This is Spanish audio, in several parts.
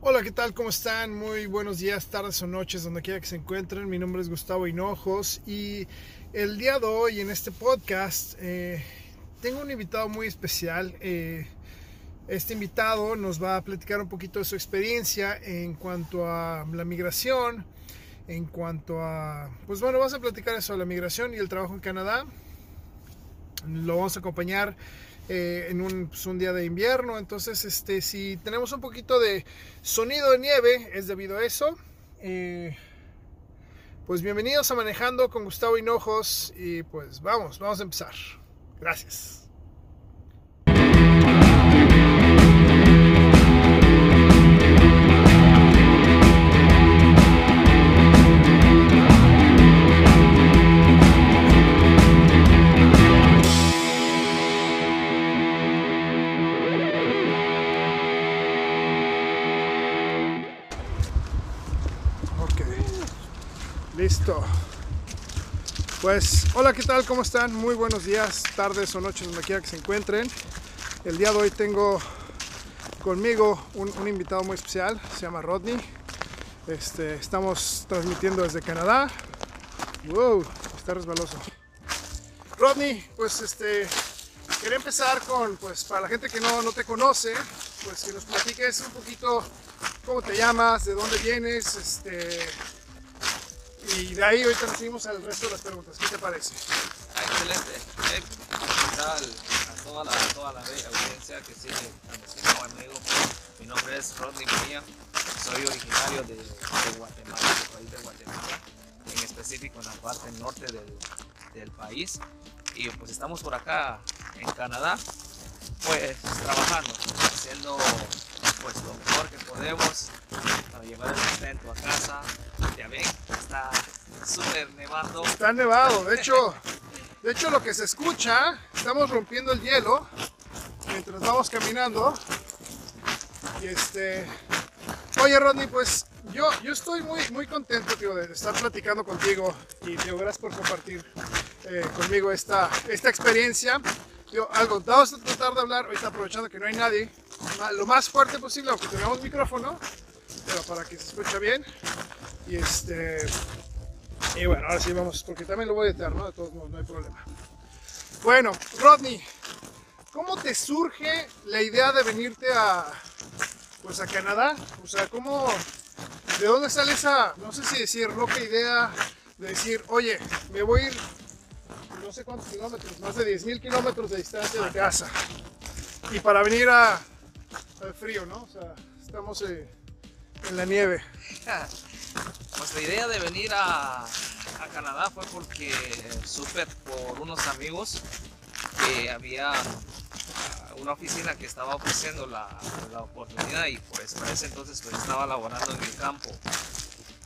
Hola, ¿qué tal? ¿Cómo están? Muy buenos días, tardes o noches, donde quiera que se encuentren. Mi nombre es Gustavo Hinojos y el día de hoy en este podcast eh, tengo un invitado muy especial. Eh, este invitado nos va a platicar un poquito de su experiencia en cuanto a la migración, en cuanto a, pues bueno, vamos a platicar eso la migración y el trabajo en Canadá. Lo vamos a acompañar eh, en un, pues, un, día de invierno. Entonces, este, si tenemos un poquito de sonido de nieve, es debido a eso. Eh, pues bienvenidos a Manejando con Gustavo Hinojos y pues vamos, vamos a empezar. Gracias. Listo. Pues, hola, ¿qué tal? ¿Cómo están? Muy buenos días, tardes o noches, donde quiera que se encuentren. El día de hoy tengo conmigo un, invitado muy especial, se llama Rodney. Este, estamos transmitiendo desde Canadá. Wow, está resbaloso. Rodney, pues este, quería empezar con, pues para la gente que no, no te conoce, pues que nos platiques un poquito cómo te llamas, de dónde vienes, este, y de ahí ahorita seguimos al resto de las preguntas. ¿Qué te parece? Ah, excelente. A toda la, toda la audiencia que sigue a amigo. Mi nombre es Rodney Mejía. Soy originario de, de Guatemala, del país de Guatemala, en específico en la parte norte del, del país. Y pues estamos por acá en Canadá, pues trabajando, haciendo pues lo mejor que podemos para llevar el sustento a casa. Ya ven, está súper nevando. Está nevado, de hecho, de hecho lo que se escucha, estamos rompiendo el hielo mientras vamos caminando. Y este, oye Rodney, pues yo, yo estoy muy, muy contento tío, de estar platicando contigo y tío, gracias por compartir eh, conmigo esta, esta experiencia. Yo, algo, vamos a tratar de hablar, ahorita aprovechando que no hay nadie, lo más fuerte posible, aunque tengamos micrófono, para que se escuche bien. Y este. Y bueno, ahora sí vamos, porque también lo voy a editar, ¿no? De todos modos, no hay problema. Bueno, Rodney, ¿cómo te surge la idea de venirte a. Pues a Canadá? O sea, ¿cómo. ¿De dónde sale esa, no sé si decir, loca idea de decir, oye, me voy a ir no sé cuántos kilómetros, más de 10.000 kilómetros de distancia de casa? Y para venir a, al frío, ¿no? O sea, estamos eh, en la nieve. Pues la idea de venir a, a Canadá fue porque supe por unos amigos que había una oficina que estaba ofreciendo la, la oportunidad y pues para ese entonces pues estaba laborando en el campo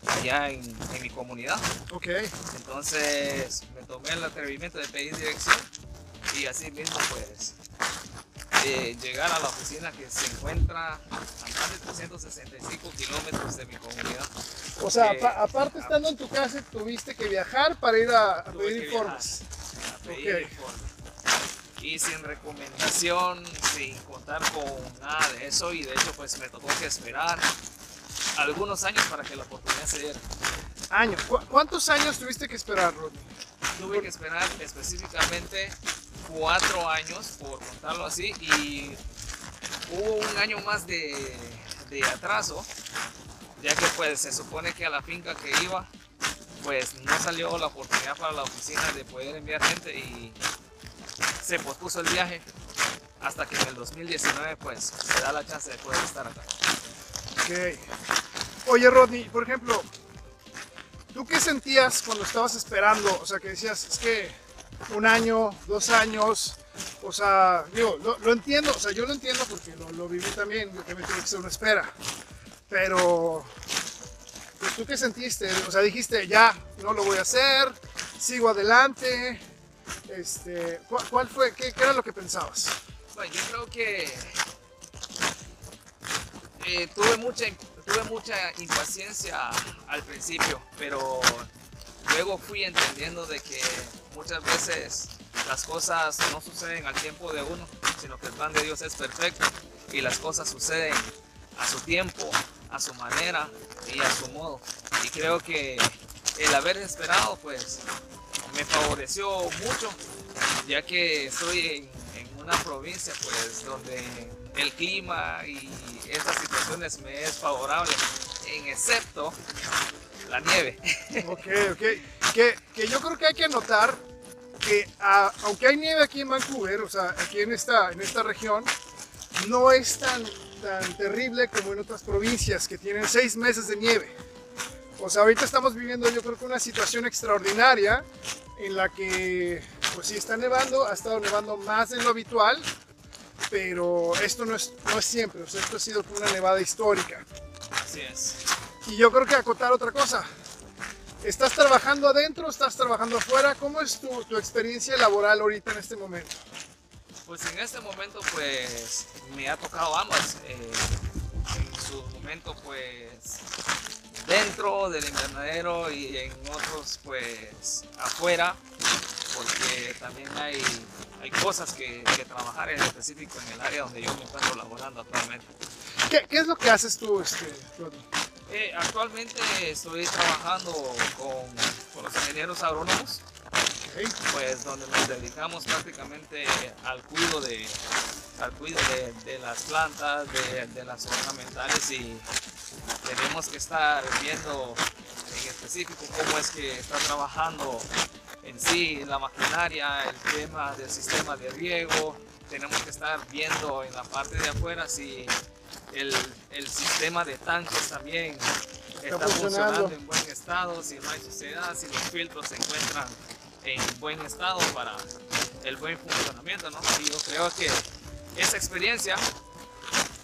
allá en, en, mi comunidad. Ok. Entonces me tomé el atrevimiento de pedir dirección y así mismo pues de llegar a la oficina que se encuentra a más de 365 kilómetros de mi comunidad. O sea, eh, aparte estando en tu casa, tuviste que viajar para ir a, a pedir informes. A pedir okay. informes. Y sin recomendación, sin contar con nada de eso, y de hecho, pues me tocó que esperar algunos años para que la oportunidad se diera. ¿Años? ¿Cu ¿Cuántos años tuviste que esperar, Rodney? Tuve que esperar específicamente cuatro años, por contarlo así, y hubo un año más de, de, atraso, ya que pues se supone que a la finca que iba, pues no salió la oportunidad para la oficina de poder enviar gente y se pospuso el viaje hasta que en el 2019 pues se da la chance de poder estar acá. Ok. Oye Rodney, por ejemplo, ¿tú qué sentías cuando estabas esperando? O sea, que decías, es que un año, dos años, o sea, digo, lo, entiendo, o sea, yo lo entiendo porque lo, lo viví también, yo también tuve que una espera, pero, pues tú qué sentiste, o sea, dijiste, ya, no lo voy a hacer, sigo adelante, este, ¿cuál, fue, qué, qué, era lo que pensabas? Bueno, yo creo que eh, tuve mucha tuve mucha impaciencia al principio, pero luego fui entendiendo de que muchas veces las cosas no suceden al tiempo de uno, sino que el plan de Dios es perfecto y las cosas suceden a su tiempo, a su manera y a su modo. Y creo que el haber esperado pues me favoreció mucho, ya que estoy en, en una provincia pues donde el clima y estas situaciones me es favorable, en excepto la nieve. Ok, ok. Que, que yo creo que hay que notar que ah, aunque hay nieve aquí en Vancouver, o sea, aquí en esta, en esta región, no es tan, tan terrible como en otras provincias que tienen seis meses de nieve. O sea, ahorita estamos viviendo yo creo que una situación extraordinaria en la que, pues sí está nevando, ha estado nevando más de lo habitual, pero esto no es, no es siempre, o sea, esto ha sido una nevada histórica. Así es. Y yo creo que acotar otra cosa. ¿Estás trabajando adentro? ¿Estás trabajando afuera? ¿Cómo es tu, tu experiencia laboral ahorita en este momento? Pues en este momento pues me ha tocado ambas. Eh, en su momento pues dentro del invernadero y en otros pues afuera porque también hay, hay cosas que, que trabajar en específico en el área donde yo me encuentro laborando actualmente. ¿Qué, qué es lo que haces tú, este? Eh, actualmente estoy trabajando con, con los ingenieros agrónomos. Pues donde nos dedicamos prácticamente al cuidado de, al cuido de, de las plantas, de, de las ornamentales y tenemos que estar viendo en específico cómo es que está trabajando en sí la maquinaria, el tema del sistema de riego, tenemos que estar viendo en la parte de afuera si el, el sistema de tanques también está, funcionando. funcionando en buen estado, si no hay suciedad, si los filtros se encuentran en buen estado para el buen funcionamiento, ¿no? Y yo creo que esa experiencia,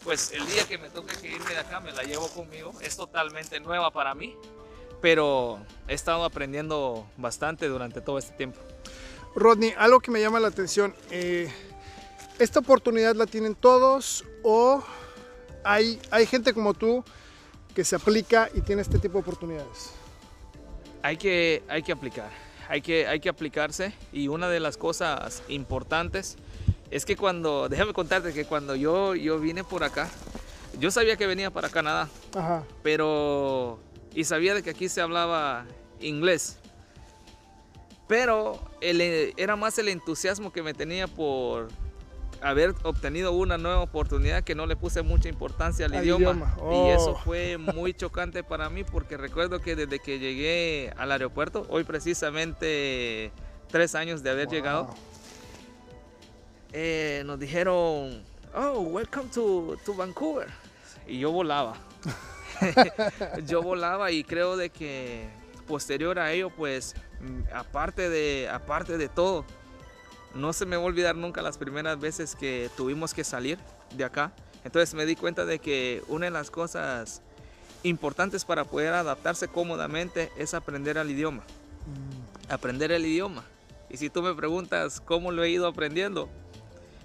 pues el día que me toque que irme de acá me la llevo conmigo, es totalmente nueva para mí, pero he estado aprendiendo bastante durante todo este tiempo. Rodney, algo que me llama la atención, eh, ¿esta oportunidad la tienen todos o hay, hay gente como tú que se aplica y tiene este tipo de oportunidades? Hay que, hay que aplicar, hay que, hay que aplicarse y una de las cosas importantes es que cuando, déjame contarte que cuando yo, yo vine por acá, yo sabía que venía para Canadá, Ajá. pero y sabía de que aquí se hablaba inglés. Pero el- era más el entusiasmo que me tenía por haber obtenido una nueva oportunidad que no le puse mucha importancia al, Al idioma. idioma. Y eso Oh. fue muy chocante para mí porque recuerdo que desde que llegué al aeropuerto, hoy precisamente tres años de haber Wow. llegado, eh, nos dijeron, oh, welcome to, to Vancouver. Y yo volaba. yo volaba y creo de que posterior a ello, pues, mm, aparte de, aparte de todo, no se me va a olvidar nunca las primeras veces que tuvimos que salir de acá. Entonces me di cuenta de que una de las cosas importantes para poder adaptarse cómodamente es aprender el idioma. Aprender el idioma. Y si tú me preguntas cómo lo he ido aprendiendo,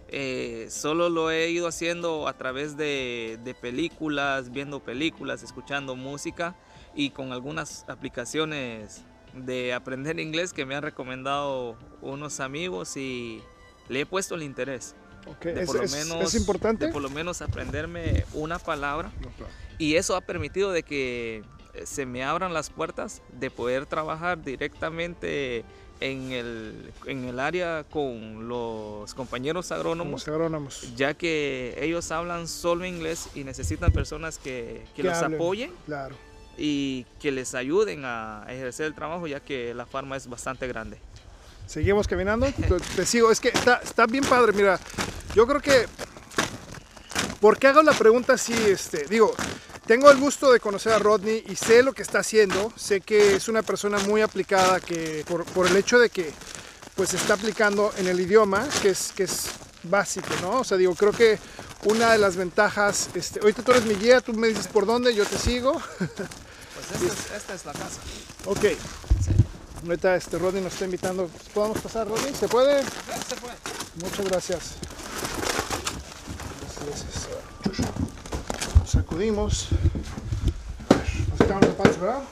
eh, solo lo he ido haciendo a través de, de películas, viendo películas, escuchando música y con algunas aplicaciones de aprender inglés que me han recomendado unos amigos y le he puesto el interés. Ok, De ¿Es, por lo es- menos, es importante? de por lo menos aprenderme una palabra No, claro. y eso ha permitido de que eh, se me abran las puertas de poder trabajar directamente en el, en el área con los compañeros agrónomos, Como agrónomos. ya que ellos hablan solo inglés y necesitan personas que, que Que los hablen. apoyen Claro. Y que les ayuden a ejercer el trabajo, ya que la farma es bastante grande. Seguimos caminando. Te, te sigo. Es que está, está bien padre. Mira, yo creo que. ¿Por qué hago la pregunta así? Este, digo, tengo el gusto de conocer a Rodney y sé lo que está haciendo. Sé que es una persona muy aplicada que por, por el hecho de que pues está aplicando en el idioma, que es, que es básico, ¿no? O sea, digo, creo que una de las ventajas, este, ahorita tú eres mi guía, tú me dices por dónde, yo te sigo. Pues esta es, esta es la casa. ok. Ahorita este, Rodney nos está invitando. ¿Podemos pasar, Rodney? ¿Se puede? Se fue. Muchas gracias. Gracias. Sacudimos. Nos quitamos los zapatos, ¿verdad?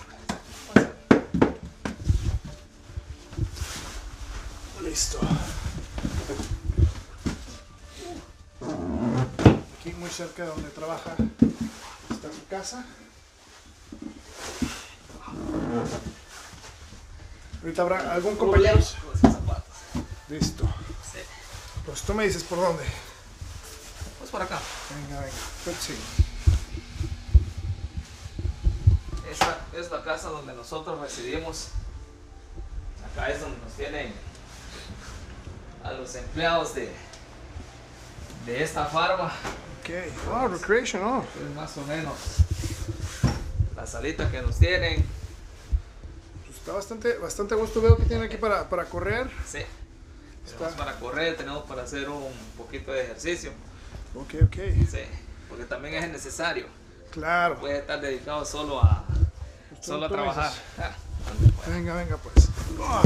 Listo. Aquí muy cerca de donde trabaja está su casa. Ahorita habrá algún compañero. Listo. Pues tú me dices por dónde. Pues por acá. Venga, venga. Pues sí. Esta es la casa donde nosotros residimos. Acá es donde nos tienen a los empleados de, de esta farma. Ok. Wow, recreation, oh. Es más o menos la salita que nos tienen. Está bastante, bastante gusto. Veo que tienen aquí para, para correr. Sí. Está. Tenemos para correr, tenemos para hacer un poquito de ejercicio. Ok, ok. Sí. Porque también es necesario. Claro. Puede estar dedicado solo a, solo a trabajar. Ah. Venga, venga, pues. Ah.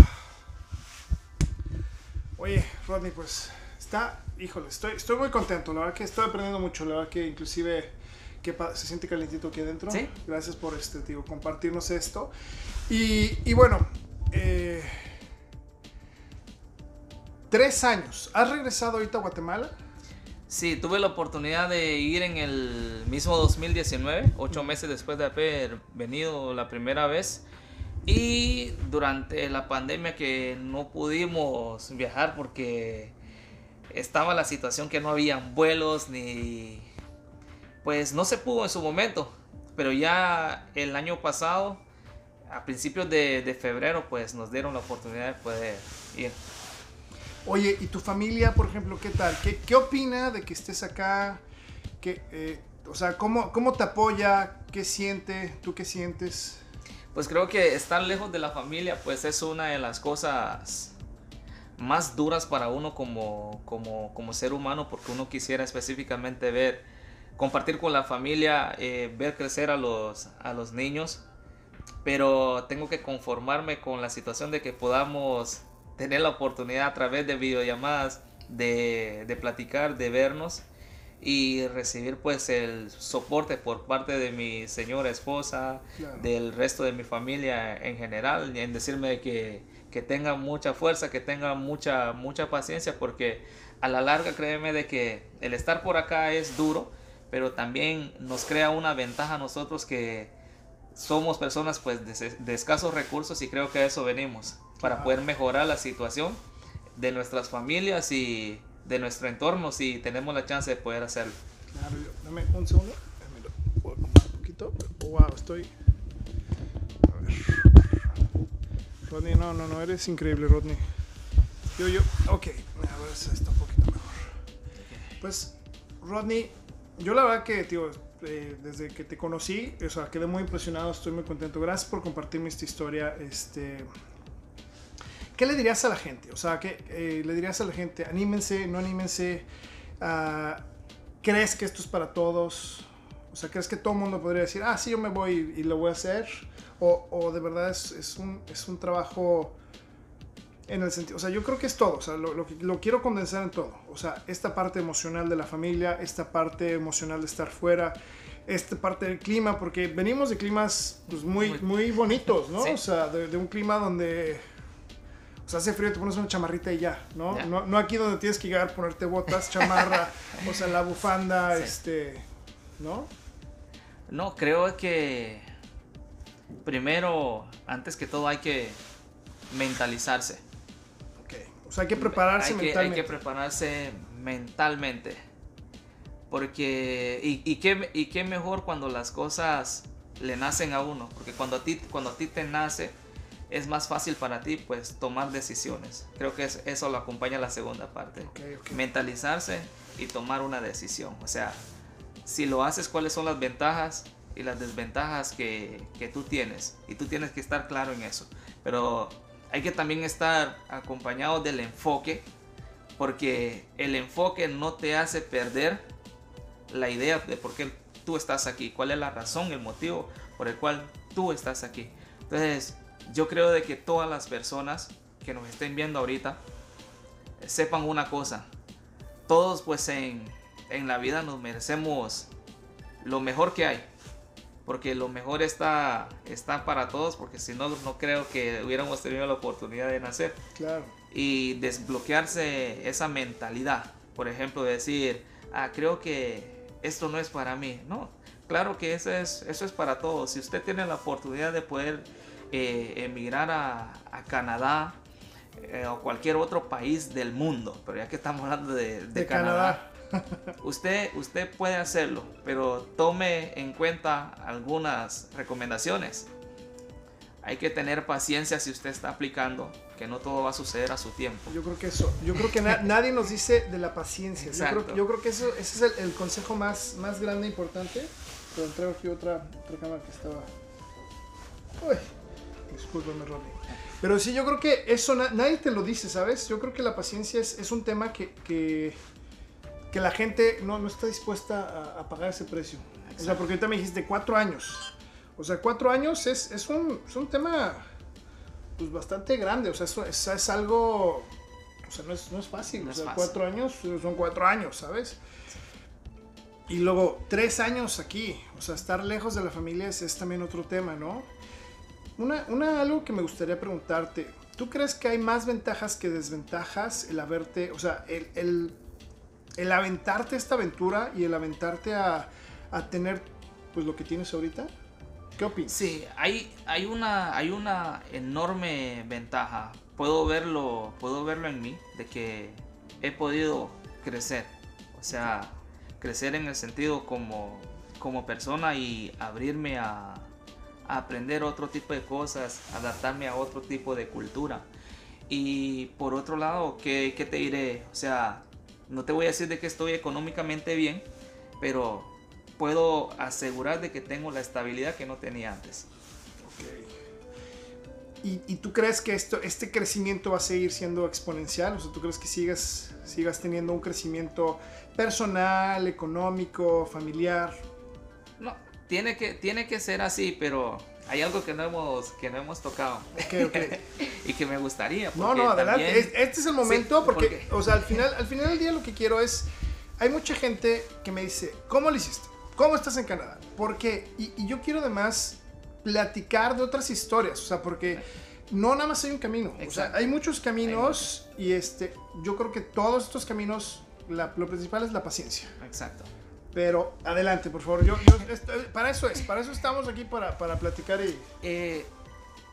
Oye, Rodney, pues está, híjole, estoy, estoy muy contento. La verdad que estoy aprendiendo mucho. La verdad que inclusive que se siente calientito aquí adentro. Sí. Gracias por este, digo, compartirnos esto. Y, y bueno, eh, tres años. ¿Has regresado ahorita a Guatemala? Sí, tuve la oportunidad de ir en el mismo 2019, ocho meses después de haber venido la primera vez. Y durante la pandemia que no pudimos viajar porque estaba la situación que no habían vuelos ni... Pues no se pudo en su momento. Pero ya el año pasado, a principios de, de febrero, pues nos dieron la oportunidad de poder ir. Oye, ¿y tu familia, por ejemplo, qué tal? ¿Qué, qué opina de que estés acá? ¿Qué, eh, o sea, ¿cómo, ¿cómo te apoya? ¿Qué siente? ¿Tú qué sientes? Pues creo que estar lejos de la familia pues es una de las cosas más duras para uno como, como, como ser humano porque uno quisiera específicamente ver, compartir con la familia, eh, ver crecer a los, a los niños, pero tengo que conformarme con la situación de que podamos tener la oportunidad a través de videollamadas de, de platicar, de vernos y recibir pues el soporte por parte de mi señora esposa, Claro. del resto de mi familia en general, en decirme de que, que tenga mucha fuerza, que tenga mucha, mucha paciencia, porque a la larga créeme de que el estar por acá es duro, pero también nos crea una ventaja a nosotros que somos personas pues de, de escasos recursos y creo que a eso venimos, para poder mejorar la situación de nuestras familias y de nuestro entorno si tenemos la chance de poder hacerlo. Claro, yo- dame un segundo. Lo puedo acomodar un poquito. Wow, estoy. A ver. Rodney, no, no, no, eres increíble, Rodney. Yo, yo, ok, a ver está un poquito mejor. Pues, Rodney, yo la verdad que, tío, eh, desde que te conocí, o sea, quedé muy impresionado, estoy muy contento. Gracias por compartirme esta historia. Este, ¿Qué le dirías a la gente? O sea, ¿qué eh, le dirías a la gente? Anímense, no anímense. Ah, ¿Crees que esto es para todos? O sea, ¿crees que todo el mundo podría decir, ah, sí, yo me voy y, lo voy a hacer? O, o de verdad es, es un, es un trabajo en el sentido, o sea, yo creo que es todo, o sea, lo, lo, lo quiero condensar en todo. O sea, esta parte emocional de la familia, esta parte emocional de estar fuera, esta parte del clima, porque venimos de climas pues, muy, Muy- bonitos, ¿no? Sí. O sea, de, de un clima donde o sea, hace frío, te pones una chamarrita y ya, ¿no? No, no aquí donde tienes que llegar, ponerte botas, chamarra, o sea, la bufanda, Sí. este, ¿no? No, creo que primero, antes que todo, hay que mentalizarse. O sea, hay que prepararse hay que, hay mentalmente. que prepararse mentalmente. Porque, y, y, qué, y qué mejor cuando las cosas le nacen a uno. Porque cuando a ti, cuando a ti te nace, es más fácil para ti pues tomar decisiones. Creo que es- eso lo acompaña la segunda parte. Ok, ok. Mentalizarse y tomar una decisión. O sea, si lo haces, cuáles son las ventajas y las desventajas que, que tú tienes. Y tú tienes que estar claro en eso. Pero hay que también estar acompañado del enfoque. Porque el enfoque no te hace perder la idea de por qué tú estás aquí. Cuál es la razón, el motivo por el cual tú estás aquí. Entonces, yo creo de que todas las personas que nos estén viendo ahorita sepan una cosa. Todos pues en, en la vida nos merecemos lo mejor que hay. Porque lo mejor está, está para todos, porque si no, no creo que hubiéramos tenido la oportunidad de nacer. Claro. Y desbloquearse esa mentalidad. Por ejemplo, decir, ah, creo que esto no es para mí. No, claro que eso es, eso es para todos. Si usted tiene la oportunidad de poder eh, emigrar a, a Canadá eh, o cualquier otro país del mundo, pero ya que estamos hablando de, de Canadá, usted, usted puede hacerlo, pero tome en cuenta algunas recomendaciones. Hay que tener paciencia si usted está aplicando, que no todo va a suceder a su tiempo. Yo creo que eso, yo creo que na- nadie nos dice de la paciencia. Yo creo, yo creo que eso, ese es el, el consejo más, más grande e importante. Pero traigo aquí otra, otra cámara que estaba. Uy, discúlpame, Ronnie. Pero sí, yo creo que eso na- nadie te lo dice, ¿sabes? Yo creo que la paciencia es, es un tema que, que, que la gente no, no está dispuesta a, a pagar ese precio. O sea, porque ahorita me dijiste cuatro años. O sea, cuatro años es, es, un, es un tema pues bastante grande, o sea, eso es, es algo, o sea, no es, no es fácil, No o sea, fácil. cuatro años son cuatro años, ¿sabes? Y luego, tres años aquí, o sea, estar lejos de la familia es, es también otro tema, ¿no? Una, una, algo que me gustaría preguntarte, ¿tú crees que hay más ventajas que desventajas el haberte, o sea, el, el, el aventarte esta aventura y el aventarte a, a tener, pues, lo que tienes ahorita? ¿Qué opinas? Sí, hay, hay, una, hay una enorme ventaja. Puedo verlo, puedo verlo en mí, de que he podido crecer. O sea, crecer en el sentido como, como persona y abrirme a, a aprender otro tipo de cosas, adaptarme a otro tipo de cultura. Y por otro lado, ¿qué, qué te diré? O sea, no te voy a decir de que estoy económicamente bien, pero puedo asegurar de que tengo la estabilidad que no tenía antes. ¿Y, y tú crees que esto, este crecimiento va a seguir siendo exponencial? O sea, ¿tú crees que sigas, sigas teniendo un crecimiento personal, económico, familiar? No, tiene que, tiene que ser así, pero hay algo que no hemos, que no hemos tocado Ok, ok. y que me gustaría. No, porque no, adelante. también- Este es el momento Sí, porque, porque- o sea, al final, al final del día lo que quiero es, hay mucha gente que me dice, ¿cómo lo hiciste? ¿Cómo estás en Canadá? ¿Por qué? Y, y yo quiero además platicar de otras historias, o sea, porque no nada más hay un camino, o sea, hay muchos caminos y este, yo creo que todos estos caminos, la- lo principal es la paciencia. Exacto. Pero adelante, por favor, yo, yo- esto- para eso es, para eso estamos aquí, para, para platicar y... Eh,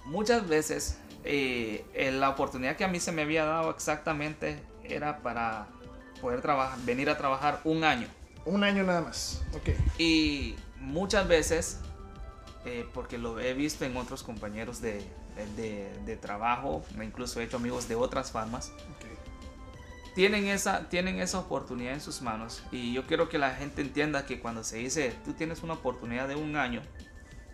muchas veces eh, la oportunidad que a mí se me había dado exactamente era para poder trabajar, venir a trabajar un año. Un año nada más, ok. Y muchas veces, eh, porque lo he visto en otros compañeros de, de- de trabajo, incluso he hecho amigos de otras farmas. Tienen esa, tienen esa oportunidad en sus manos. Y yo quiero que la gente entienda que cuando se dice, tú tienes una oportunidad de un año,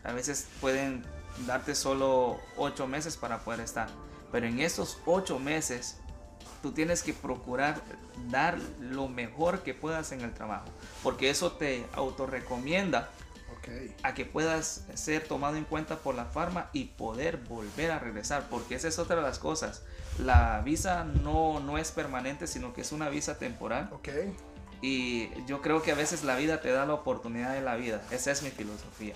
a veces pueden darte solo ocho meses para poder estar. Pero en esos ocho meses, tú tienes que procurar dar lo mejor que puedas en el trabajo. Porque eso te autorrecomienda Ok. a que puedas ser tomado en cuenta por la farma y poder volver a regresar, porque esa es otra de las cosas. La visa no, no es permanente, sino que es una visa temporal. Ok. Y yo creo que a veces la vida te da la oportunidad de la vida. Esa es mi filosofía.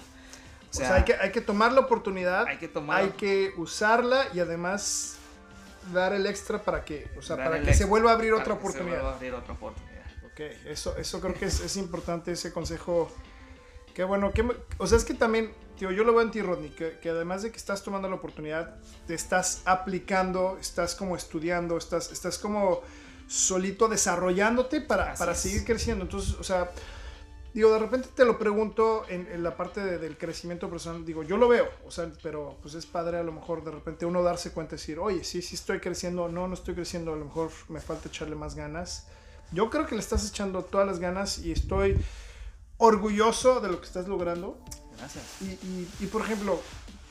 O sea, hay, que, hay que tomar la oportunidad, hay que tomar- hay que usarla y además dar el extra para que, o sea, para que ex- se vuelva a abrir otra que se vuelva oportunidad. a abrir otra oportunidad. Ok, eso, eso creo que es, es importante ese consejo. Qué bueno, que, o sea, es que también, tío, yo lo veo en ti, Rodney, que, que además de que estás tomando la oportunidad, te estás aplicando, estás como estudiando, estás, estás como solito desarrollándote para, para seguir creciendo. Entonces, o sea, digo, de repente te lo pregunto en, en la parte de- del crecimiento personal, digo, yo lo veo, o sea, pero pues es padre a lo mejor de repente uno darse cuenta y decir, oye, sí, sí estoy creciendo, no, no estoy creciendo, a lo mejor me falta echarle más ganas. Yo creo que le estás echando todas las ganas y estoy orgulloso de lo que estás logrando. Gracias. Y, y- y, por ejemplo,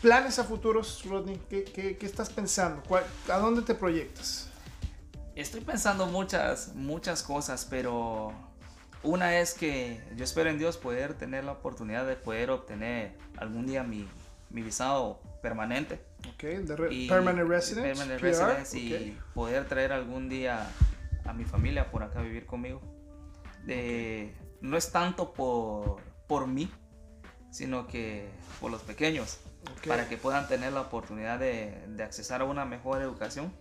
planes a futuros, Rodney, ¿qué, qué- qué estás pensando? ¿Cuál- ¿A dónde te proyectas? Estoy pensando muchas, muchas cosas, pero una es que yo espero en Dios poder tener la oportunidad de poder obtener algún día mi, mi visado permanente. Ok, de re- y- permanent resident. permanent PR, residence y ok. poder traer algún día a mi familia por acá a vivir conmigo. De- No es tanto por, por mí, sino que por los pequeños, para que puedan tener la oportunidad de, de accesar a una mejor educación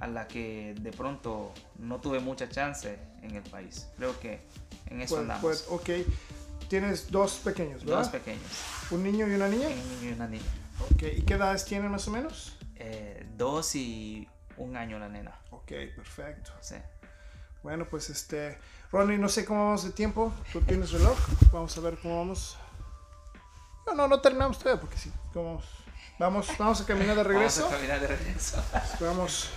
a la que de pronto no tuve mucha chance en el país. Creo que en eso Pues- andamos. pues, ok. tienes dos pequeños, ¿verdad? Dos pequeños, Un niño y una niña. un niño y una niña. Ok, ¿y qué edades tienen más o menos? Eh, dos y un año la nena. Ok, perfecto. Sí. Bueno, pues este. Ronnie, no sé cómo vamos de tiempo. ¿Tú tienes reloj? Vamos a ver cómo vamos. No, no, no terminamos todavía porque sí. ¿Cómo vamos? Vamos, vamos a caminar de regreso. Vamos a caminar de regreso. Vamos.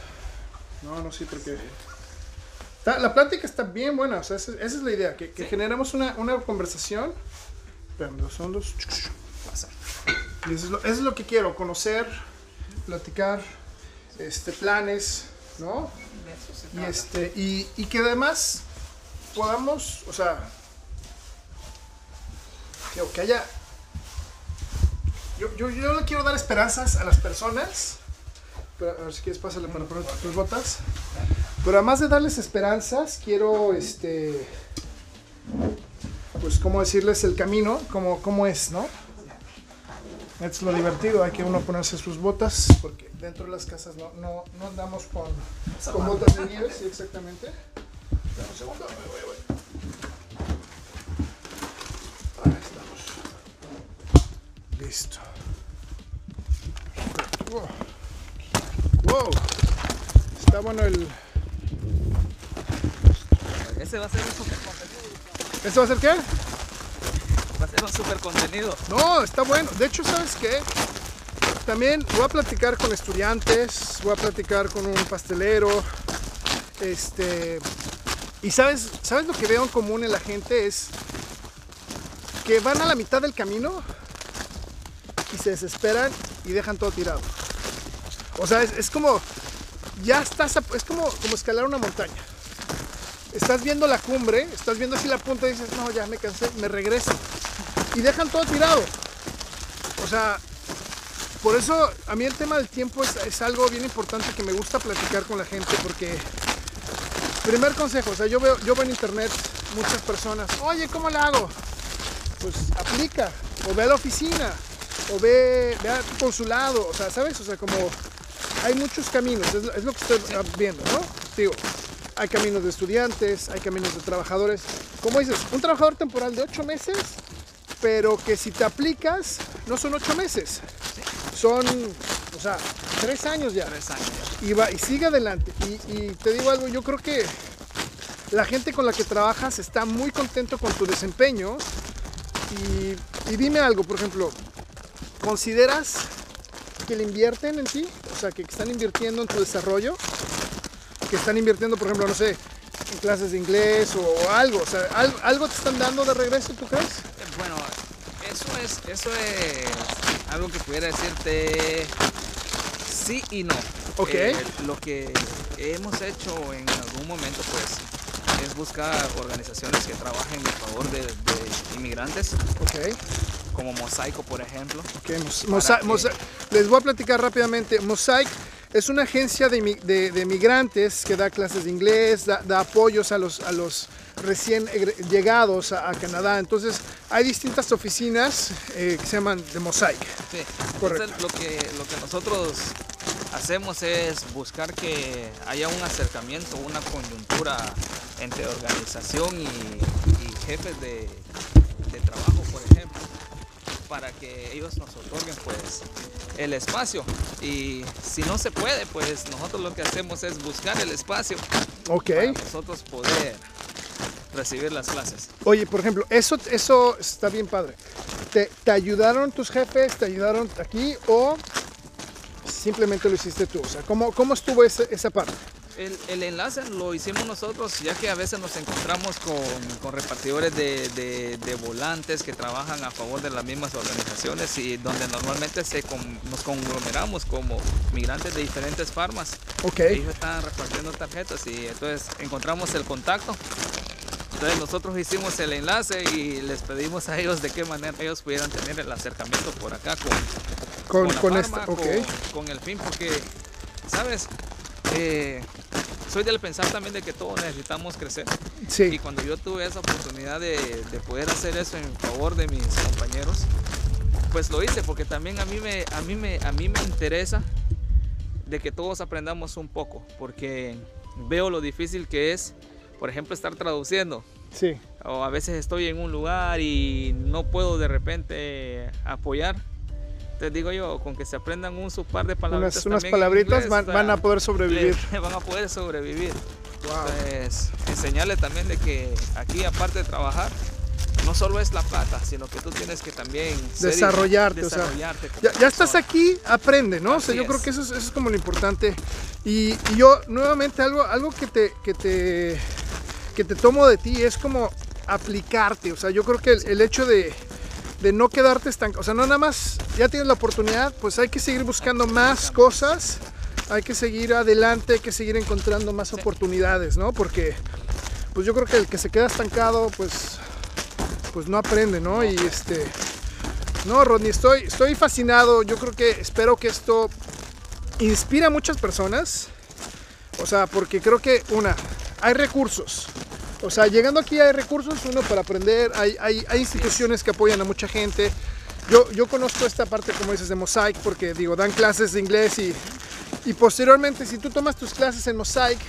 No, no, sí, porque. Está- la plática está bien buena, o sea, esa, esa es la idea, que, que Sí. generemos una, una conversación. Espérame, hondos. Pasa. Y eso es, lo, eso es lo que quiero, conocer, platicar, este, planes, ¿no? Y, este, y, y que además podamos, o sea, que, que haya... Yo, yo, yo le quiero dar esperanzas a las personas. Pero, a ver si quieres, pásale para poner tus botas. Pero además de darles esperanzas, quiero, este, pues, cómo decirles el camino, cómo, cómo es, ¿no? Es lo divertido, hay que uno ponerse sus botas, porque dentro de las casas no, no, no andamos con, con botas de nieve, sí, exactamente. Dame un segundo, voy, voy, voy. Ahí estamos. Listo. Wow. Wow. Está bueno el... Ese va a ser un super contenido. ¿Esto va a ser qué? Va a ser un super contenido. No, está bueno. De hecho, ¿sabes qué? También voy a platicar con estudiantes, voy a platicar con un pastelero. Este. Y sabes, ¿sabes lo que veo en común en la gente? Es que van a la mitad del camino y se desesperan y dejan todo tirado. O sea, es, como. Ya estás. es como, como escalar una montaña. Estás viendo la cumbre, estás viendo así la punta y dices, no, ya me cansé, me regreso y dejan todo tirado. O sea, por eso a mí el tema del tiempo es, es algo bien importante que me gusta platicar con la gente porque, primer consejo, o sea, yo veo, yo veo en internet muchas personas, oye, ¿cómo la hago? Pues aplica, o ve a la oficina, o ve, ve a tu consulado, o sea, ¿sabes? O sea, como hay muchos caminos, es, lo- es lo que estoy viendo, ¿no? Digo, hay caminos de estudiantes, hay caminos de trabajadores. Como dices, un trabajador temporal de ocho meses pero que si te aplicas, no son ocho meses, son, o sea, tres años ya. Tres años. Y, va, y sigue adelante. Y, y te digo algo, yo creo que la gente con la que trabajas está muy contento con tu desempeño. Y, y dime algo, por ejemplo, ¿consideras que le invierten en ti? O sea, que están invirtiendo en tu desarrollo. Que están invirtiendo, por ejemplo, no sé, en clases de inglés o algo. O sea, ¿al- ¿algo te están dando de regreso, tú crees? Eh, Bueno, eso es, eso es algo que pudiera decirte sí y no. Ok. Eh, lo que hemos hecho en algún momento, pues, es buscar organizaciones que trabajen en favor de, de inmigrantes, Ok. como Mosaico, por ejemplo. Ok, Mos- Mosa- que- Mosa- les voy a platicar rápidamente. Mosaic es una agencia de, de- de migrantes que da clases de inglés, da, da apoyos a los, a los recién llegados a, a Canadá. Entonces, hay distintas oficinas eh, que se llaman de Mosaic. Sí. Correcto. Entonces, lo que, lo que nosotros hacemos es buscar que haya un acercamiento, una coyuntura entre organización y, y jefes de, de trabajo, por ejemplo, para que ellos nos otorguen pues el espacio. Y si no se puede, pues nosotros lo que hacemos es buscar el espacio para nosotros poder recibir las clases. Oye, por ejemplo, eso, eso está bien padre. ¿Te, te ayudaron tus jefes? ¿Te ayudaron aquí? ¿O simplemente lo hiciste tú? O sea, ¿cómo, cómo estuvo esa, esa parte? El, el enlace lo hicimos nosotros, ya que a veces nos encontramos con, con repartidores de, de- de volantes que trabajan a favor de las mismas organizaciones y donde normalmente se con- nos conglomeramos como migrantes de diferentes farmas. Ok. Ellos están repartiendo tarjetas y entonces encontramos el contacto. Entonces nosotros hicimos el enlace y les pedimos a ellos de qué manera ellos pudieran tener el acercamiento por acá con, Con, con, la con farma, esta. Con, con el fin, porque, ¿sabes? Eh, soy del pensar también de que todos necesitamos crecer. Y cuando yo tuve esa oportunidad de, de poder hacer eso en favor de mis compañeros, pues lo hice, porque también a mí me, a mí me, a mí me interesa de que todos aprendamos un poco, porque veo lo difícil que es, por ejemplo, estar traduciendo Sí. o a veces estoy en un lugar y no puedo de repente apoyar. Te digo yo, con que se aprendan un su par de palabritas. Unas, unas palabritas inglés, van, van a poder sobrevivir. le- van a poder sobrevivir. Wow. Pues enseñarle también de que aquí aparte de trabajar, no solo es la plata, sino que tú tienes que también ser- Desarrollarte, o sea, desarrollarte Ya, ya estás aquí, aprende, ¿no? o sea, yo creo es. que eso es, eso es como lo importante. Y, y yo, nuevamente, algo, algo que, te, que, te, que te tomo de ti es como aplicarte. O sea, yo creo que el, el hecho de, de no quedarte estancado, o sea, no nada más, ya tienes la oportunidad, pues hay que seguir buscando más cosas, hay que seguir adelante, hay que seguir encontrando más oportunidades, ¿no? Porque, pues yo creo que el que se queda estancado, pues, pues no aprende, ¿no? Y este... No, Rodney, estoy, estoy fascinado. Yo creo que espero que esto inspire a muchas personas. O sea, porque creo que, una, hay recursos. O sea, llegando aquí hay recursos, uno para aprender, hay, hay, hay instituciones que apoyan a mucha gente. Yo, yo conozco esta parte, como dices, de Mosaic, porque digo, dan clases de inglés y, y posteriormente, si tú tomas tus clases en Mosaic,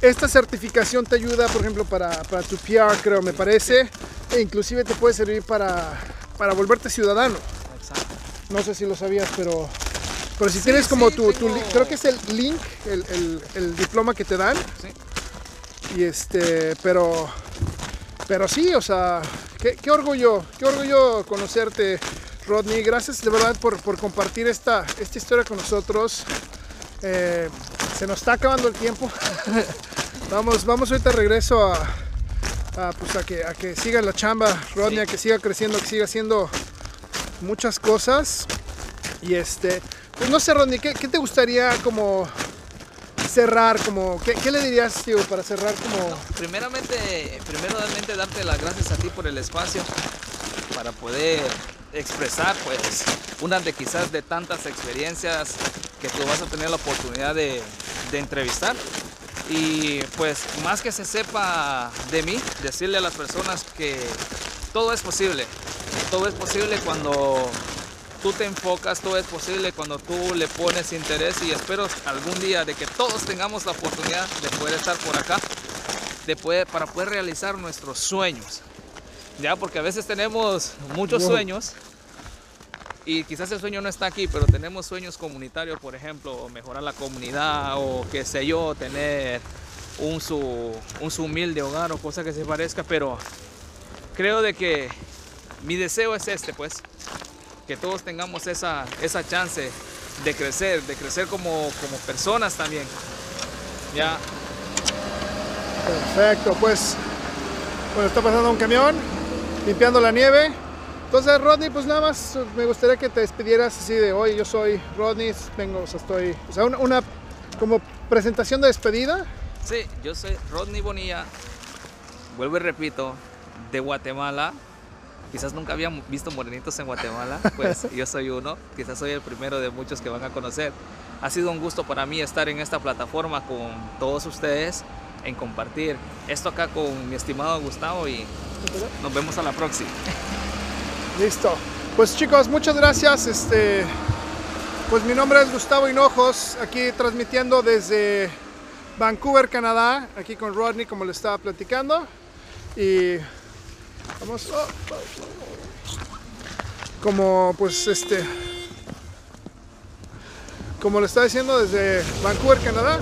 esta certificación te ayuda, por ejemplo, para, para tu PR, creo, me parece, e inclusive te puede servir para, para volverte ciudadano. Exacto. No sé si lo sabías, pero, pero si Sí, tienes como sí, tu, tu tengo- li- creo que es el link, el, el- el diploma que te dan. Sí. Y este, pero, pero sí, o sea, qué, qué orgullo, qué orgullo conocerte, Rodney. Gracias de verdad por, por compartir esta, esta historia con nosotros. Eh, se nos está acabando el tiempo. vamos, vamos ahorita regreso a, a, pues a que, a que siga la chamba, Rodney, Sí. a que siga creciendo, que siga haciendo muchas cosas. Y este, pues no sé, Rodney, ¿qué, qué te gustaría como cerrar? Como, ¿qué, le dirías, tío, para cerrar como... Primeramente, primeramente darte las gracias a ti por el espacio para poder expresar pues una de quizás de tantas experiencias que tú vas a tener la oportunidad de, de entrevistar y pues más que se sepa de mí, decirle a las personas que todo es posible, todo es posible cuando tú te enfocas, todo es posible cuando tú le pones interés y espero algún día de que todos tengamos la oportunidad de poder estar por acá, de poder, para poder realizar nuestros sueños. Ya, porque a veces tenemos muchos sueños y quizás el sueño no está aquí, pero tenemos sueños comunitarios, por ejemplo, mejorar la comunidad o qué sé yo, tener un su, un su humilde hogar o cosa que se parezca, pero creo de que mi deseo es este, pues, que todos tengamos esa, esa chance de crecer, de crecer como, como personas también. Ya, Perfecto, pues, bueno, está pasando un camión, limpiando la nieve. Entonces, Rodney, pues nada más me gustaría que te despidieras así de hoy, yo soy Rodney, vengo, o sea, estoy, o sea, una, una como presentación de despedida. Sí, yo soy Rodney Bonilla, vuelvo y repito, de Guatemala. Quizás nunca habían visto morenitos en Guatemala, pues yo soy uno, quizás soy el primero de muchos que van a conocer. Ha sido un gusto para mí estar en esta plataforma con todos ustedes, en compartir esto acá con mi estimado Gustavo y nos vemos a la próxima. Listo. Pues chicos, muchas gracias. Este, pues mi nombre es Gustavo Hinojos, aquí transmitiendo desde Vancouver, Canadá, aquí con Rodney, como le estaba platicando. Y vamos. oh, como pues este. Como le estaba diciendo desde Vancouver, Canadá.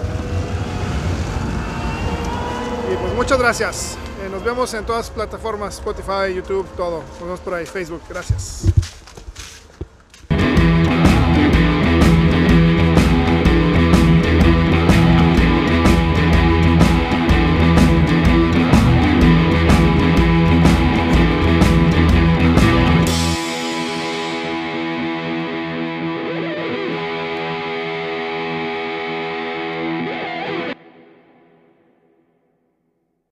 Y pues muchas gracias. Eh, nos vemos en todas plataformas, Spotify, YouTube, todo. Nos vemos por ahí, Facebook. Gracias.